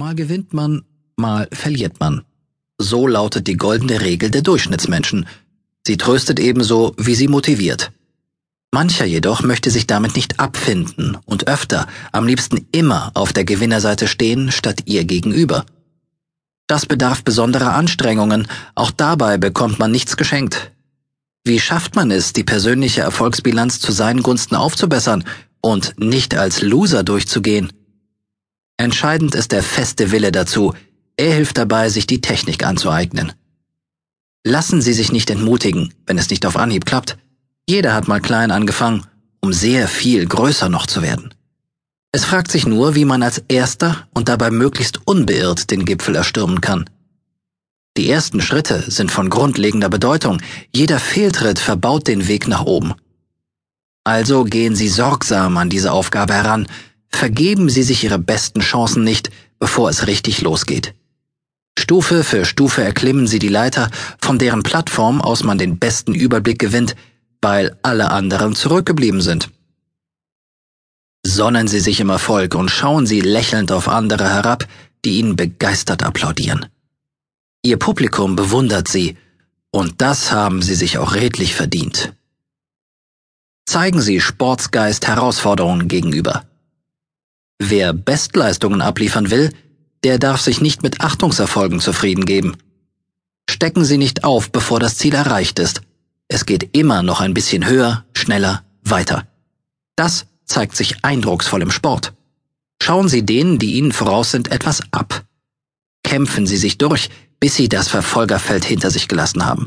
Mal gewinnt man, mal verliert man. So lautet die goldene Regel der Durchschnittsmenschen. Sie tröstet ebenso, wie sie motiviert. Mancher jedoch möchte sich damit nicht abfinden und öfter, am liebsten immer auf der Gewinnerseite stehen, statt ihr gegenüber. Das bedarf besonderer Anstrengungen, auch dabei bekommt man nichts geschenkt. Wie schafft man es, die persönliche Erfolgsbilanz zu seinen Gunsten aufzubessern und nicht als Loser durchzugehen? Entscheidend ist der feste Wille dazu, er hilft dabei, sich die Technik anzueignen. Lassen Sie sich nicht entmutigen, wenn es nicht auf Anhieb klappt. Jeder hat mal klein angefangen, um sehr viel größer noch zu werden. Es fragt sich nur, wie man als Erster und dabei möglichst unbeirrt den Gipfel erstürmen kann. Die ersten Schritte sind von grundlegender Bedeutung, jeder Fehltritt verbaut den Weg nach oben. Also gehen Sie sorgsam an diese Aufgabe heran, vergeben Sie sich Ihre besten Chancen nicht, bevor es richtig losgeht. Stufe für Stufe erklimmen Sie die Leiter, von deren Plattform aus man den besten Überblick gewinnt, weil alle anderen zurückgeblieben sind. Sonnen Sie sich im Erfolg und schauen Sie lächelnd auf andere herab, die Ihnen begeistert applaudieren. Ihr Publikum bewundert Sie, und das haben Sie sich auch redlich verdient. Zeigen Sie Sportsgeist Herausforderungen gegenüber. Wer Bestleistungen abliefern will, der darf sich nicht mit Achtungserfolgen zufrieden geben. Stecken Sie nicht auf, bevor das Ziel erreicht ist. Es geht immer noch ein bisschen höher, schneller, weiter. Das zeigt sich eindrucksvoll im Sport. Schauen Sie denen, die Ihnen voraus sind, etwas ab. Kämpfen Sie sich durch, bis Sie das Verfolgerfeld hinter sich gelassen haben.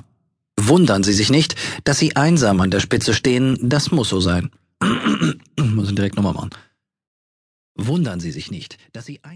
Wundern Sie sich nicht, dass Sie einsam an der Spitze stehen, das muss so sein. muss ich direkt nochmal machen. Wundern Sie sich nicht, dass Sie einsam